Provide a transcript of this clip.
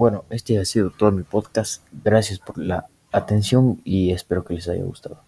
Bueno, este ha sido todo mi podcast. Gracias por la atención y espero que les haya gustado.